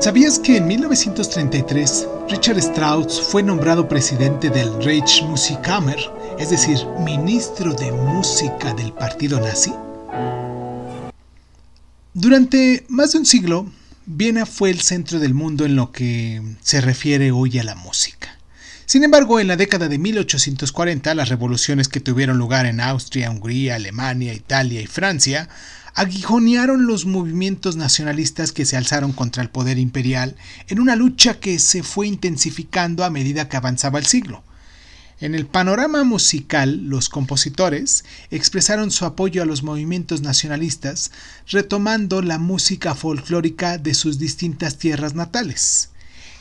¿Sabías que en 1933 Richard Strauss fue nombrado presidente del Rijksmusikkammer, es decir, ministro de música del partido nazi? Durante más de un siglo, Viena fue el centro del mundo en lo que se refiere hoy a la música. Sin embargo, en la década de 1840, las revoluciones que tuvieron lugar en Austria, Hungría, Alemania, Italia y Francia aguijonearon los movimientos nacionalistas que se alzaron contra el poder imperial en una lucha que se fue intensificando a medida que avanzaba el siglo. En el panorama musical, los compositores expresaron su apoyo a los movimientos nacionalistas, retomando la música folclórica de sus distintas tierras natales.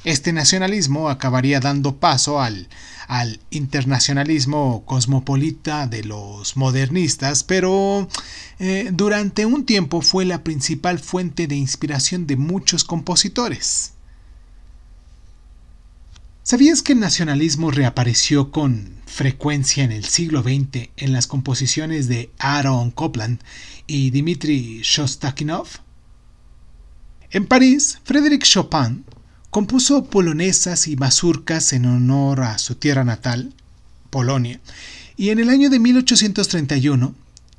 Este nacionalismo acabaría dando paso al, al internacionalismo cosmopolita de los modernistas, pero eh, durante un tiempo fue la principal fuente de inspiración de muchos compositores. ¿Sabías que el nacionalismo reapareció con frecuencia en el siglo XX en las composiciones de Aaron Copland y Dmitri Shostakinov? En París, Frédéric Chopin Compuso polonesas y mazurcas en honor a su tierra natal, Polonia, y en el año de 1831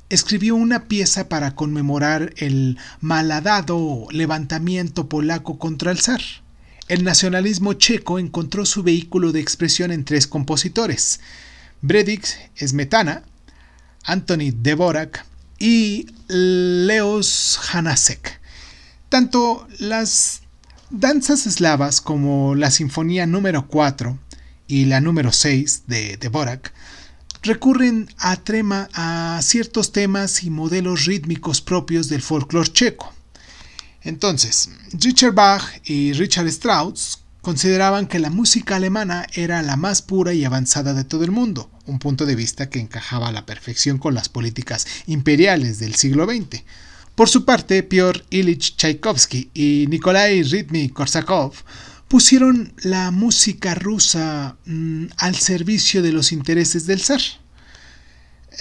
escribió una pieza para conmemorar el malhadado levantamiento polaco contra el zar. El nacionalismo checo encontró su vehículo de expresión en tres compositores: Bredix Smetana, Anthony Dvorak y Leos Hanasek. Tanto las Danzas eslavas como la Sinfonía número 4 y la número 6 de Dvorak recurren a, trema, a ciertos temas y modelos rítmicos propios del folclore checo. Entonces, Richard Bach y Richard Strauss consideraban que la música alemana era la más pura y avanzada de todo el mundo, un punto de vista que encajaba a la perfección con las políticas imperiales del siglo XX. Por su parte, Piotr Ilich Tchaikovsky y Nikolai Ritmy-Korsakov pusieron la música rusa mm, al servicio de los intereses del zar.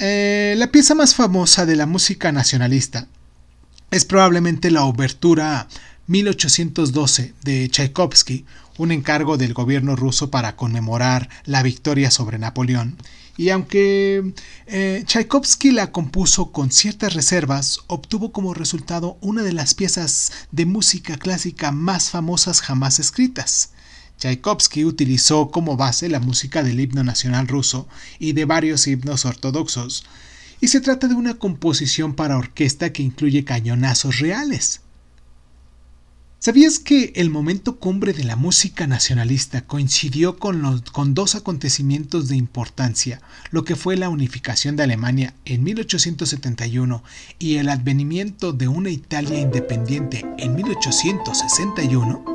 Eh, la pieza más famosa de la música nacionalista es probablemente la obertura 1812 de Tchaikovsky, un encargo del gobierno ruso para conmemorar la victoria sobre Napoleón, y aunque eh, Tchaikovsky la compuso con ciertas reservas, obtuvo como resultado una de las piezas de música clásica más famosas jamás escritas. Tchaikovsky utilizó como base la música del himno nacional ruso y de varios himnos ortodoxos, y se trata de una composición para orquesta que incluye cañonazos reales. ¿Sabías que el momento cumbre de la música nacionalista coincidió con, con, dos acontecimientos de importancia, lo que fue la unificación de Alemania en 1871 y el advenimiento de una Italia independiente en 1861?